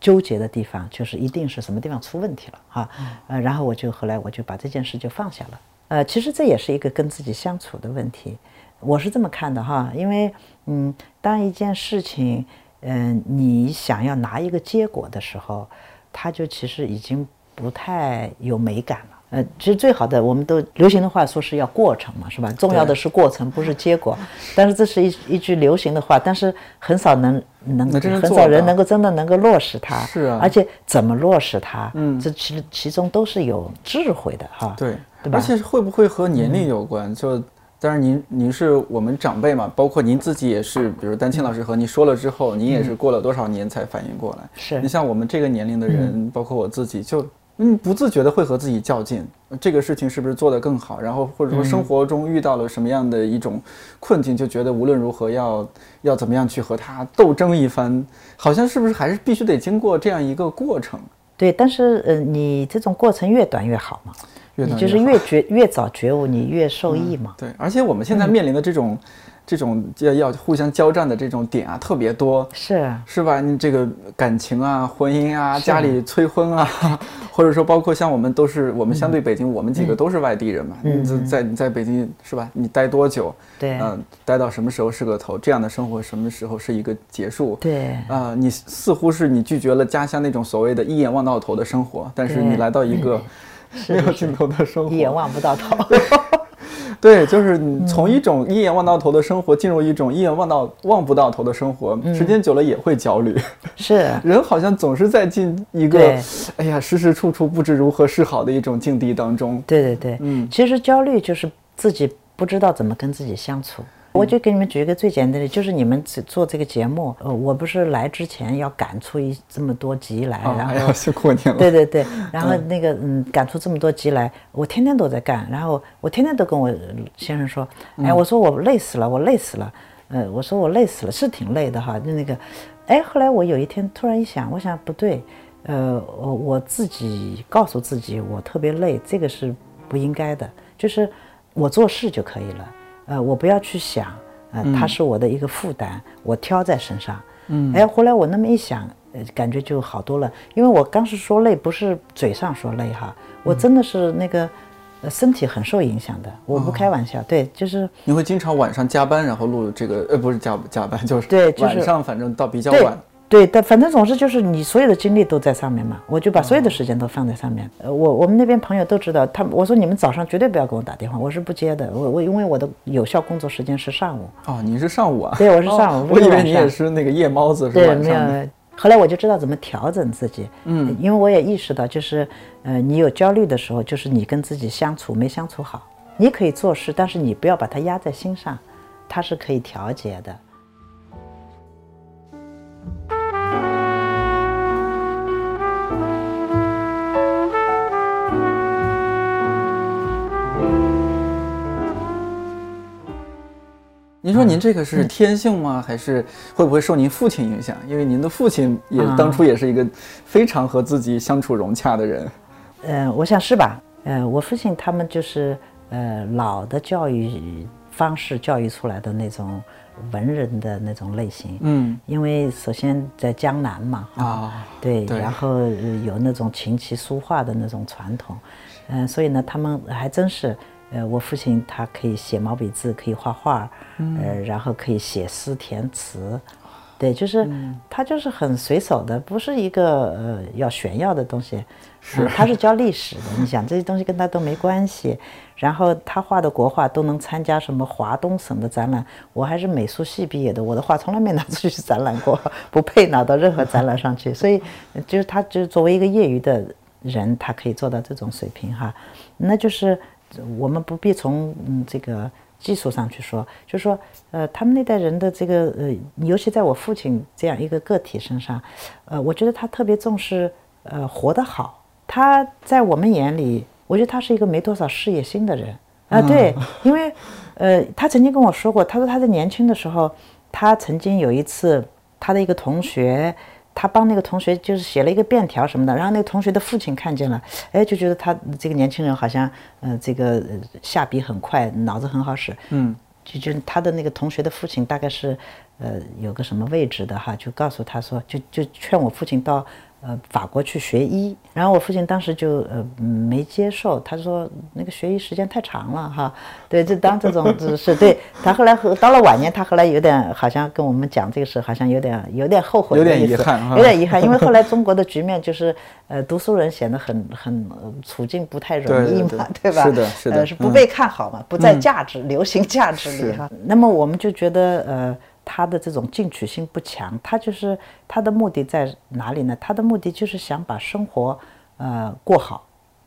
纠结的地方，就是一定是什么地方出问题了哈，呃，然后我就后来我就把这件事就放下了，呃，其实这也是一个跟自己相处的问题，我是这么看的哈，因为嗯，当一件事情嗯你想要拿一个结果的时候，它就其实已经不太有美感了。呃，其实最好的，我们都流行的话说是要过程嘛，是吧？重要的是过程，不是结果。但是这是一一句流行的话，但是很少能能很少人能够真的能够落实它。是啊。而且怎么落实它？嗯，这其其中都是有智慧的哈。对，对吧？而且会不会和年龄有关？就当然您您是我们长辈嘛，包括您自己也是，比如丹青老师和你说了之后，您也是过了多少年才反应过来？是你像我们这个年龄的人，包括我自己就。嗯，不自觉的会和自己较劲，这个事情是不是做得更好？然后或者说生活中遇到了什么样的一种困境，就觉得无论如何要要怎么样去和他斗争一番，好像是不是还是必须得经过这样一个过程？对，但是呃，你这种过程越短越好嘛，越短你就是越觉越早觉悟，你越受益嘛。对，而且我们现在面临的这种、这种要要互相交战的这种点啊，特别多，是，是吧？你这个感情啊、婚姻啊、家里催婚啊，或者说包括像我们都是我们相对北京，我们几个都是外地人嘛。嗯你在在你在北京是吧？你待多久？对嗯、待到什么时候是个头？这样的生活什么时候是一个结束？对啊、你似乎是你拒绝了家乡那种所谓的一眼望到头的生活，但是你来到一个 没有尽头的生活，一眼望不到头。对，就是你嗯从一种一眼望到头的生活进入一种一眼望到望不到头的生活，嗯时间久了也会焦虑。是，人好像总是在进一个，哎呀，时时处处不知如何是好的一种境地当中。对对对，嗯其实焦虑就是自己不知道怎么跟自己相处。我就给你们举一个最简单的，就是你们只做这个节目，呃，我不是来之前要赶出一这么多集来，啊，然后哎呀，辛苦你了。对对对，然后那个嗯，赶出这么多集来，我天天都在干，然后我天天都跟我先生说，哎，我说我累死了，我累死了，呃，我说我累死了，是挺累的哈，就那个，哎，后来我有一天突然一想，我想不对，呃，我我自己告诉自己我特别累，这个是不应该的，就是我做事就可以了，呃，我不要去想，呃，它是我的一个负担，我挑在身上。嗯，哎，后来我那么一想，呃，感觉就好多了。因为我当时说累，不是嘴上说累哈，我真的是那个，呃，身体很受影响的。我不开玩笑，对，就是你会经常晚上加班，然后录这个，呃，不是加加班，就是对就是晚上，反正到比较晚。对，但反正总之就是你所有的精力都在上面嘛，我就把所有的时间都放在上面。呃，我我们那边朋友都知道，他我说你们早上绝对不要给我打电话，我是不接的。我我因为我的有效工作时间是上午。哦，你是上午啊？对我是上午哦我以为你也是那个夜猫子，是对，没晚上的。有。后来我就知道怎么调整自己，嗯，因为我也意识到，就是，呃，你有焦虑的时候，就是你跟自己相处没相处好。你可以做事，但是你不要把它压在心上，它是可以调节的。您说您这个嗯是天性吗？还是会不会受您父亲影响？因为您的父亲也啊当初也是一个非常和自己相处融洽的人。呃，我想是吧？呃，我父亲他们就是呃老的教育方式教育出来的那种文人的那种类型。嗯因为首先在江南嘛，啊，对，对然后呃有那种琴棋书画的那种传统，嗯、所以呢，他们还真是，呃，我父亲他可以写毛笔字，可以画画，呃，然后可以写诗填词，对，就是、他就是很随手的，不是一个呃要炫耀的东西，是、他是教历史的，你想这些东西跟他都没关系，然后他画的国画都能参加什么华东省的展览，我还是美术系毕业的，我的画从来没拿出去展览过，不配拿到任何展览上去，所以呃就是他就是作为一个业余的人，他可以做到这种水平哈，那就是我们不必从嗯这个技术上去说，就说呃他们那代人的这个呃，尤其在我父亲这样一个个体身上，呃，我觉得他特别重视呃活得好，他在我们眼里，我觉得他是一个没多少事业心的人啊、对，因为呃他曾经跟我说过，他说他在年轻的时候，他曾经有一次他的一个同学。他帮那个同学就是写了一个便条什么的，然后那个同学的父亲看见了，哎，就觉得他这个年轻人好像，呃，这个呃下笔很快，脑子很好使，嗯，就就他的那个同学的父亲大概是，呃，有个什么位置的哈，就告诉他说，就就劝我父亲到呃法国去学医，然后我父亲当时就呃没接受，他说那个学医时间太长了哈，对，就当这种只是 对他后来和到了晚年，他后来有点好像跟我们讲这个事，好像有点有点后悔有点遗憾有点遗憾，因为后来中国的局面就是呃读书人显得很很、呃处境不太容易嘛，对吧？是的是的是不被看好嘛，不在价值、流行价值里哈。那么我们就觉得，呃，他的这种进取心不强，他就是他的目的在哪里呢？他的目的就是想把生活呃过好。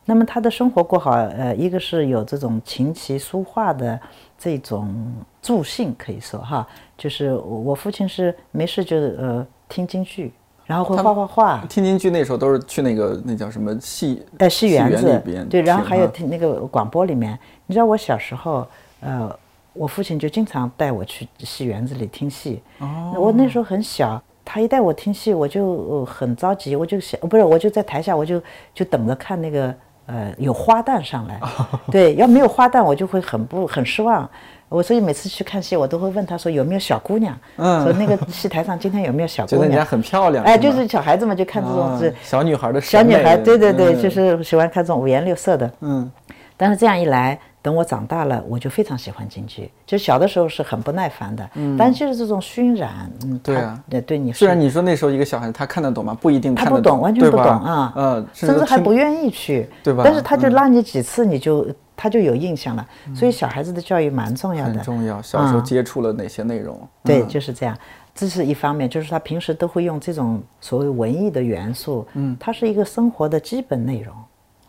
那么他的生活过好，呃，一个是有这种琴棋书画的这种助兴，可以说哈，就是我我父亲是没事就呃听京剧，然后会画画画，听京剧那时候都是去那个那叫什么戏呃，戏园里子边，对，然后还有听那个广播里面，你知道我小时候，呃，我父亲就经常带我去戏园子里听戏。哦，我那时候很小，他一带我听戏，我就、呃、很着急，我就想，呃不是，我就在台下，我就就等着看那个呃有花旦上来，对，要没有花旦我就会很不很失望。我所以每次去看戏，我都会问他说有没有小姑娘，嗯说那个戏台上今天有没有小姑娘？觉得人家很漂亮，哎，就是小孩子嘛就看这种小女孩的小女孩，对对对，嗯就是喜欢看这种五颜六色的。嗯但是这样一来，等我长大了，我就非常喜欢京剧。就小的时候是很不耐烦的，嗯，但就是这种熏染，嗯，对啊对对你虽然你说那时候一个小孩他看得懂吗？不一定他看得懂，不懂，完全不懂啊，呃，甚至还不愿意去，对吧但是他就嗯拉你几次，你就他就有印象了。所以小孩子的教育蛮重要的，很重要。小时候嗯接触了哪些内容？对，嗯就是这样。这是一方面，就是他平时都会用这种所谓文艺的元素，嗯，它是一个生活的基本内容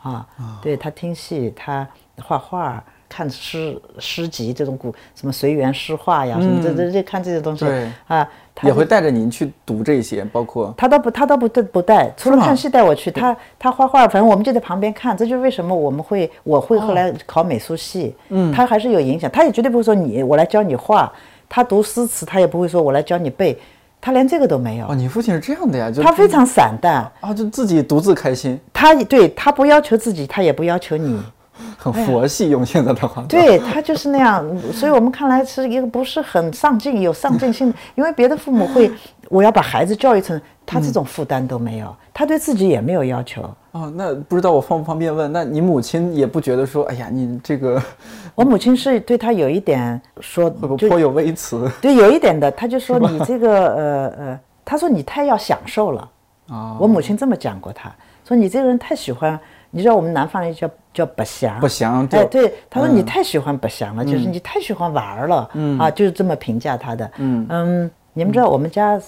啊。对他听戏，他画画、看诗诗集这种古什么随园诗画呀，什么这这这看这些东西啊，他也会带着您去读这些，包括他倒不，他倒不不不带，除了看戏带我去，他他画画，反正我们就在旁边看。这就是为什么我们会，我会后来考美术系，嗯，他还是有影响。他也绝对不会说你我来教你画，他读诗词他也不会说我来教你背，他连这个都没有。哦，，你父亲是这样的呀，就他非常散淡，啊，就自己独自开心，他对他不要求自己，他也不要求你，很佛系，用现在的话，哎对他就是那样，所以我们看来是一个不是很上进、有上进心的，因为别的父母会，我要把孩子教育成他这种负担都没有，他对自己也没有要求。哦，那不知道我方不方便问？那你母亲也不觉得说，哎呀，你这个 我母亲是对他有一点说，会不会颇有微词对有一点的，他就说你这个呃呃，他说你太要享受了。啊？我母亲这么讲过他，说你这个人太喜欢，你知道我们南方人叫叫白相，不祥就哎，对，他说嗯。你太喜欢白相了，就是你太喜欢玩儿了，啊，就是这么评价他的。嗯你们知道我们家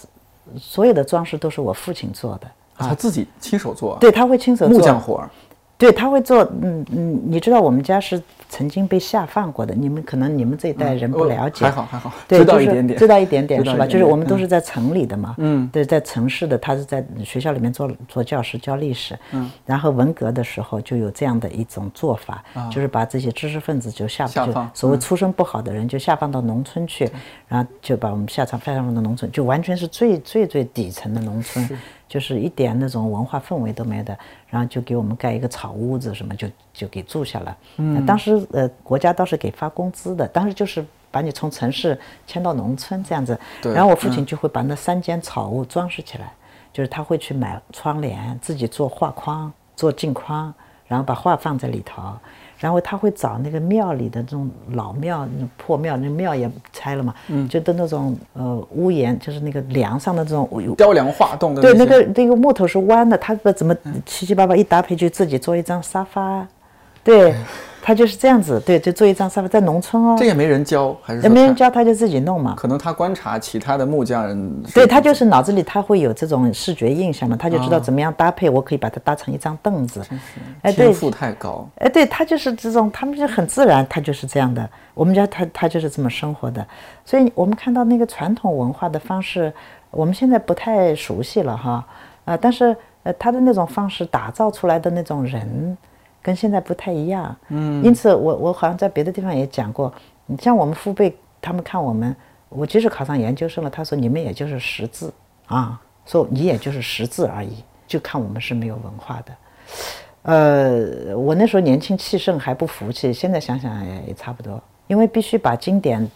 所有的装饰都是我父亲做的，啊。他自己亲手做，对，他会亲手做。木匠活儿，对，他会做，嗯嗯，你知道我们家是曾经被下放过的，你们可能你们这一代人不哦了解，还好还好，对，知道一点点，知道一点点是吧？就是我们都是在城里的嘛，嗯对，在城市的，他是在学校里面做做教师教历史，嗯，然后文革的时候就有这样的一种做法，就是把这些知识分子就下放所谓嗯出身不好的人就下放到农村去，然后就把我们下放下放到农村，就完全是最最最底层的农村，就是一点那种文化氛围都没有的，然后就给我们盖一个草屋子什么，就就给住下了。嗯，当时呃国家倒是给发工资的，当时就是把你从城市迁到农村这样子。对然后我父亲就会把那三间草屋装饰起来，就是他会去买窗帘，自己做画框、做镜框，然后把画放在里头。然后他会找那个庙里的这种老庙、那种破庙，那庙也拆了嘛，嗯。就的那种呃屋檐，就是那个梁上的这种雕梁画栋的对，那个那个木头是弯的，他不怎么七七八八一搭配就自己做一张沙发，对，他就是这样子，对，就做一张沙发，在农村哦这，也没人教，还是也没人教他就自己弄嘛。可能他观察其他的木匠人，对他就是脑子里他会有这种视觉印象嘛，他就知道怎么样搭配，我可以把它搭成一张凳子。哎，对天，赋太高，哎，对他就是这种，他们就很自然，他就是这样的。我们家他他就是这么生活的，所以我们看到那个传统文化的方式，我们现在不太熟悉了哈，呃，但是呃他的那种方式打造出来的那种人，跟现在不太一样。嗯，因此我我好像在别的地方也讲过，你像我们父辈他们看我们，我即使考上研究生了，他说你们也就是识字啊，说你也就是识字而已，就看我们是没有文化的。呃，我那时候年轻气盛还不服气，现在想想也也差不多，因为必须把经典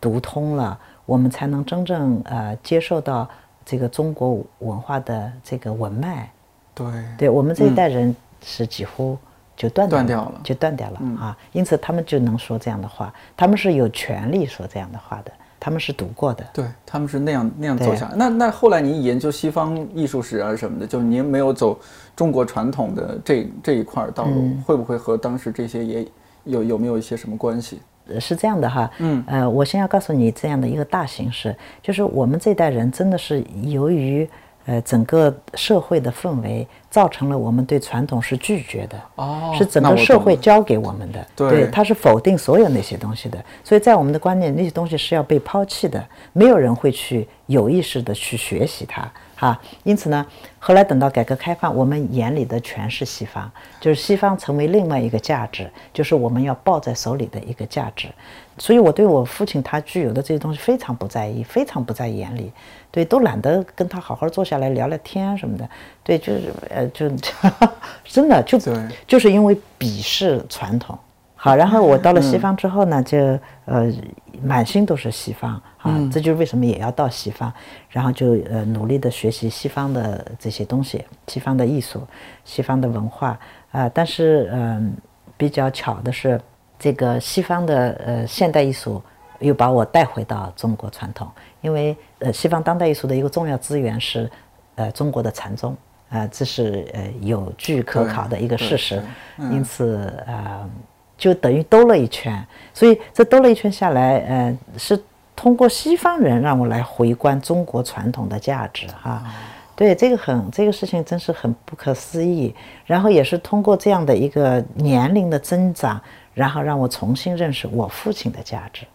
读通了，我们才能真正呃接受到这个中国文化的这个文脉。对对我们这一代人是几乎就断掉断掉了就断掉了啊，因此他们就能说这样的话，他们是有权利说这样的话的，他们是读过的。对，他们是那样那样走对下来。那那后来您研究西方艺术史啊什么的，就您没有走中国传统的这这一块儿道路，嗯会不会和当时这些也有有没有一些什么关系？呃是这样的哈，嗯，呃，我先要告诉你这样的一个大形势，就是我们这代人真的是由于呃整个社会的氛围，造成了我们对传统是拒绝的，哦是整个社会教给我们的，对它是否定所有那些东西的，所以在我们的观念，那些东西是要被抛弃的，没有人会去有意识的去学习它，哈。因此呢，后来等到改革开放，我们眼里的全是西方，就是西方成为另外一个价值，就是我们要抱在手里的一个价值。所以我对我父亲他具有的这些东西非常不在意，非常不在眼里，对，都懒得跟他好好坐下来聊聊天什么的，对，就是呃，就 真的就对就是因为鄙视传统。好，然后我到了西方之后呢，就呃满心都是西方啊，这就是为什么也要到西方，然后就呃努力的学习西方的这些东西，西方的艺术，西方的文化。啊、但是嗯、比较巧的是，这个西方的呃现代艺术又把我带回到中国传统，因为呃西方当代艺术的一个重要资源是呃中国的禅宗。啊，这是呃有据可考的一个事实，因此呃就等于兜了一圈，所以这兜了一圈下来，呃，是通过西方人让我来回观中国传统的价值哈。对，这个很这个事情真是很不可思议。然后也是通过这样的一个年龄的增长，然后让我重新认识我父亲的价值，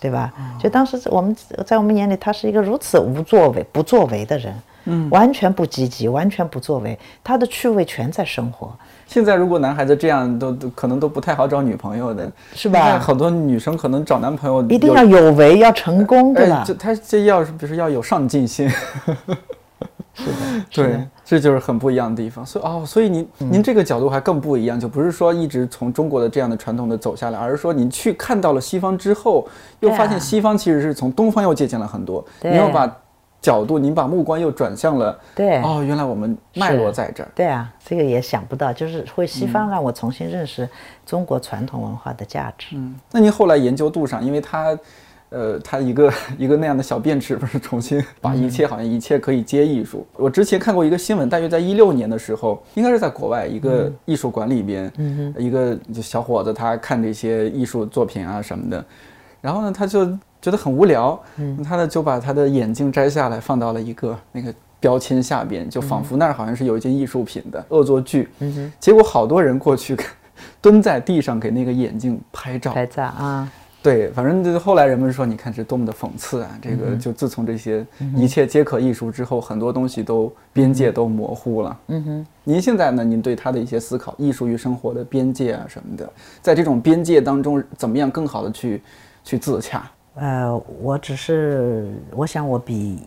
对吧？就当时我们在我们眼里，他是一个如此无作为、不作为的人，嗯，完全不积极，完全不作为，他的趣味全在生活。现在如果男孩子这样，都都可能都不太好找女朋友的，是吧？现在很多女生可能找男朋友一定要有为，要成功，对吧？哎，？这他这要是比如说要有上进心，是的，是对，这就是很不一样的地方。所以哦，所以您、嗯。您这个角度还更不一样，就不是说一直从中国的这样的传统的走下来，而是说您去看到了西方之后，又发现西方其实是从东方又借鉴了很多，对。您又把角度，您把目光又转向了，对。哦，原来我们脉络在这儿。对啊，这个也想不到，就是会西方让我重新认识中国传统文化的价值。嗯，那您后来研究杜尚，因为他，呃，他一个 一个那样的小便池，不是重新把一切好像一切可以接艺术。我之前看过一个新闻，大约在一六年的时候，应该是在国外一个艺术馆里边，嗯一个就小伙子他看这些艺术作品啊什么的，然后呢，他就觉得很无聊，他呢就把他的眼镜摘下来放到了一个那个。标签下边，就仿佛那儿好像是有一件艺术品的恶作剧，结果好多人过去蹲在地上给那个眼镜拍照，拍照啊，对，反正就是后来人们说，你看是多么的讽刺啊！这个就自从这些一切皆可艺术之后，很多东西都边界都模糊了。嗯哼，您现在呢？您对他的一些思考，艺术与生活的边界啊什么的，在这种边界当中，怎么样更好的去去自洽？呃，我只是我想我比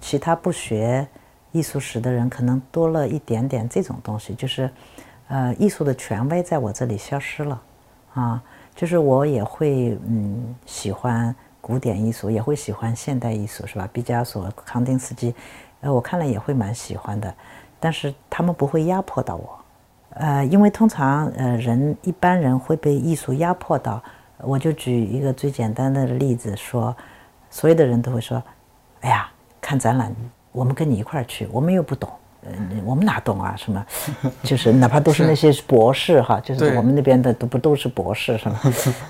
其他不学艺术史的人可能多了一点点这种东西，就是呃，艺术的权威在我这里消失了啊，就是我也会嗯喜欢古典艺术，也会喜欢现代艺术，是吧？毕加索、康定斯基，呃，我看了也会蛮喜欢的，但是他们不会压迫到我。呃，因为通常呃人一般人会被艺术压迫到，我就举一个最简单的例子说，所有的人都会说，哎呀，看展览，我们跟你一块儿去，我们又不懂，呃，我们哪懂啊？什么，就是哪怕都是那些博士哈，就是我们那边的都不都是博士是吗？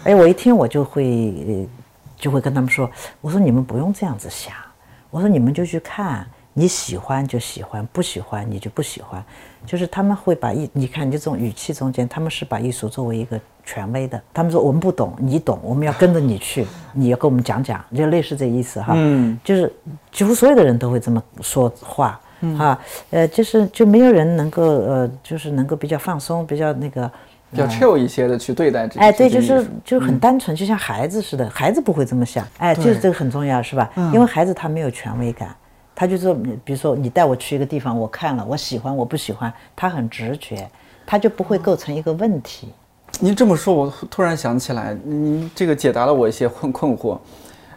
哎，我一听我就会呃就会跟他们说，我说你们不用这样子想，我说你们就去看，你喜欢就喜欢，不喜欢你就不喜欢，就是他们会把艺，你看你这种语气中间，他们是把艺术作为一个权威的，他们说我们不懂，你懂，我们要跟着你去，你要跟我们讲讲，就类似这意思哈，嗯，就是几乎所有的人都会这么说话。哈，呃，就是就没有人能够呃，就是能够比较放松，比较那个，比较 chill 一些的去对待这哎，对，就是就是很单纯，就像孩子似的，孩子不会这么想，哎，就是这个很重要，是吧？因为孩子他没有权威感，他就说，比如说你带我去一个地方，我看了，我喜欢，我不喜欢，他很直觉，他就不会构成一个问题。您这么说，我突然想起来，您这个解答了我一些困困惑。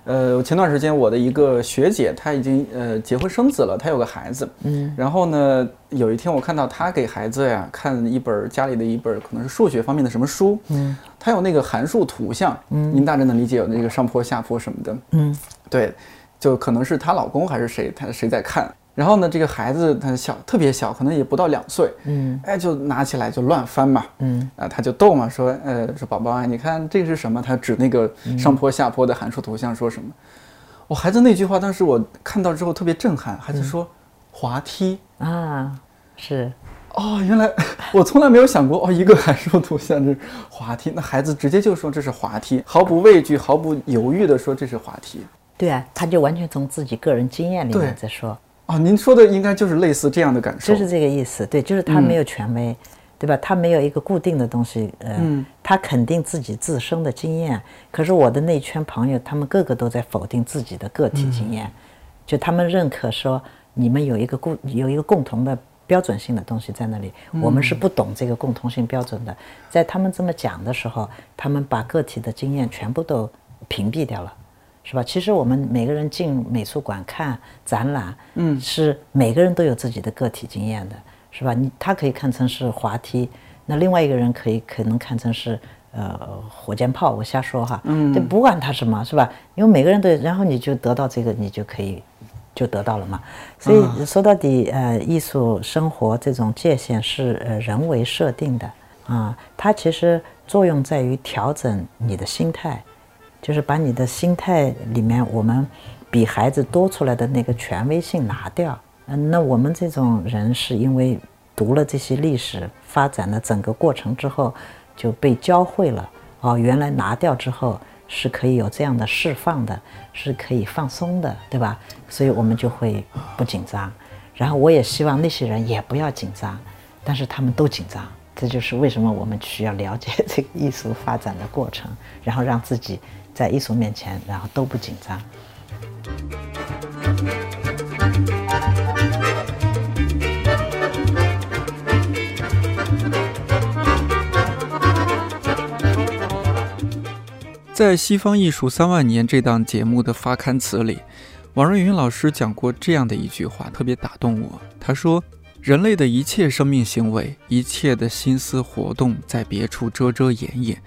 呃，前段时间我的一个学姐，她已经呃结婚生子了，她有个孩子。嗯，然后呢，有一天我看到她给孩子呀看一本家里的一本可能是数学方面的什么书。嗯，她有那个函数图像。嗯，您大致能理解有那个上坡下坡什么的。嗯，对，就可能是她老公还是谁，她谁在看。然后呢，这个孩子他小，特别小，可能也不到两岁，嗯，哎，就拿起来就乱翻嘛，嗯，啊，他就逗嘛，说，呃，说宝宝啊，你看这个是什么？他指那个上坡下坡的函数图像，说什么？我孩子那句话，当时我看到之后特别震撼，孩子说，滑梯。啊，是，哦，原来 我从来没有想过，哦，一个函数图像是滑梯，那孩子直接就说这是滑梯，毫不畏惧、毫不犹豫的说这是滑梯。对啊，他就完全从自己个人经验里面对在说，啊，您说的应该就是类似这样的感受，就是这个意思。对，就是他没有权威，对吧？他没有一个固定的东西，呃，他肯定自己自身的经验。可是我的那圈朋友，他们个个都在否定自己的个体经验，就他们认可说你们有一个固有一个共同的标准性的东西在那里，我们是不懂这个共同性标准的。在他们这么讲的时候，他们把个体的经验全部都屏蔽掉了。是吧？其实我们每个人进美术馆看展览，嗯，是每个人都有自己的个体经验的，是吧？你他可以看成是滑梯，那另外一个人可以可能看成是呃火箭炮，我瞎说哈，嗯，不管他什么，是吧？因为每个人都，然后你就得到这个，你就可以就得到了嘛。所以说到底，呃，艺术生活这种界限是呃人为设定的啊，它其实作用在于调整你的心态。就是把你的心态里面，我们比孩子多出来的那个权威性拿掉。嗯，那我们这种人是因为读了这些历史发展的整个过程之后，就被教会了。哦，原来拿掉之后是可以有这样的释放的，是可以放松的，对吧？所以我们就会不紧张。然后我也希望那些人也不要紧张，但是他们都紧张。这就是为什么我们需要了解这个艺术发展的过程，然后让自己。在艺术面前，然后都不紧张。在《西方艺术三万年》这档节目的发刊词里，王瑞云老师讲过这样的一句话，特别打动我。他说：“人类的一切生命行为，一切的心思活动，在别处遮遮掩掩。”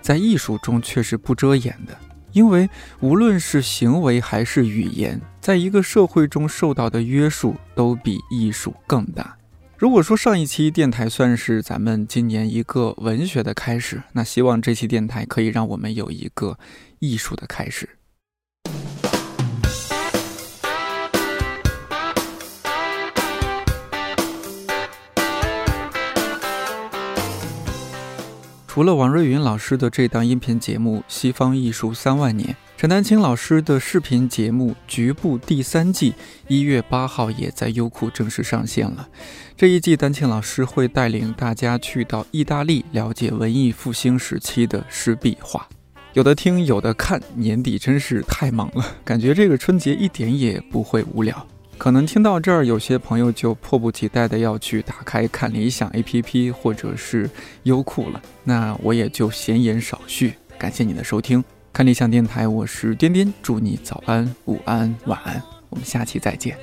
在艺术中却是不遮掩的，因为无论是行为还是语言，在一个社会中受到的约束都比艺术更大。如果说上一期电台算是咱们今年一个文学的开始，那希望这期电台可以让我们有一个艺术的开始。除了王瑞云老师的这档音频节目《西方艺术三万年》，陈丹青老师的视频节目《局部》第三季一月八号也在优酷正式上线了。这一季，丹青老师会带领大家去到意大利，了解文艺复兴时期的湿壁画。有的听，有的看，年底真是太忙了，感觉这个春节一点也不会无聊。可能听到这儿，有些朋友就迫不及待的要去打开看理想 APP 或者是优酷了。那我也就闲言少叙，感谢你的收听，看理想电台，我是颠颠，祝你早安、午安、晚安，我们下期再见。